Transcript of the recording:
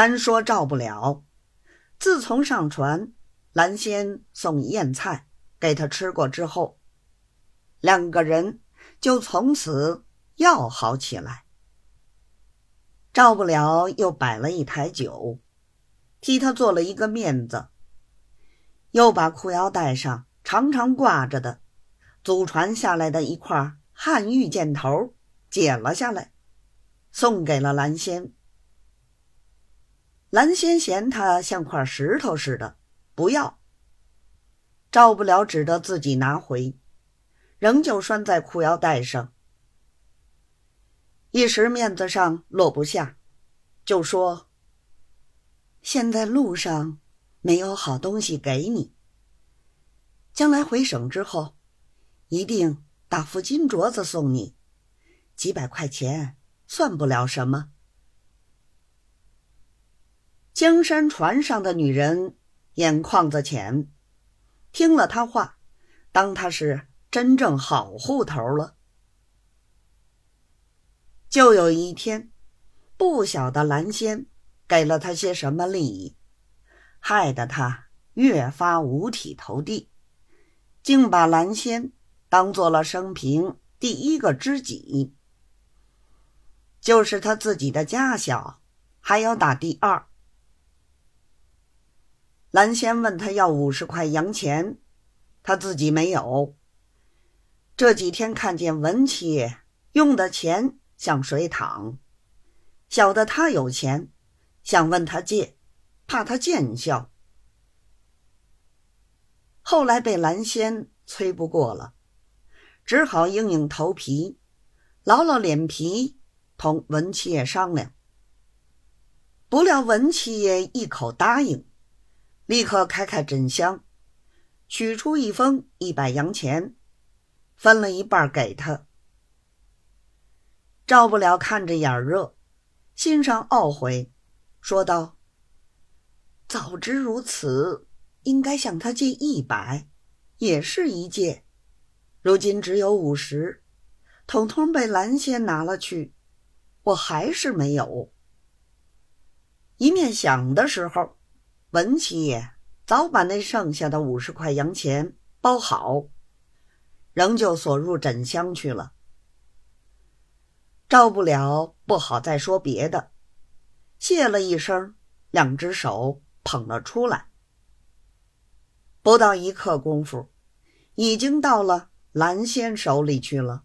单说赵不了，自从上船，蓝仙送燕菜给他吃过之后，两个人就从此要好起来。赵不了又摆了一台酒，替他做了一个面子，又把裤腰带上常常挂着的祖传下来的一块汉玉箭头剪了下来，送给了蓝仙。蓝仙嫌他像块石头似的，不要。赵不了只得自己拿回，仍旧拴在裤腰带上。一时面子上落不下，就说：“现在路上没有好东西给你，将来回省之后，一定打副金镯子送你，几百块钱算不了什么。”江山船上的女人眼眶子浅，听了他话，当他是真正好户头了。就有一天，不晓得蓝仙给了他些什么利益，害得他越发五体投地，竟把蓝仙当做了生平第一个知己，就是他自己的家小，还要打第二。蓝仙问他要五十块洋钱，他自己没有。这几天看见文七用的钱。向水淌，晓得他有钱，想问他借，怕他见笑。后来被蓝仙催不过了，只好硬硬头皮，挠挠脸皮，同文七爷商量。不料文七爷一口答应，立刻开开枕箱，取出一封一百洋钱，分了一半给他。赵不了看着眼热，心上懊悔，说道：“早知如此，应该向他借一百，也是一借。如今只有五十，统统被蓝仙拿了去，我还是没有。”一面想的时候，文七爷早把那剩下的五十块洋钱包好，仍旧锁入枕箱去了。照不了不好再说别的，谢了一声，两只手捧了出来。不到一刻功夫，已经到了蓝仙手里去了。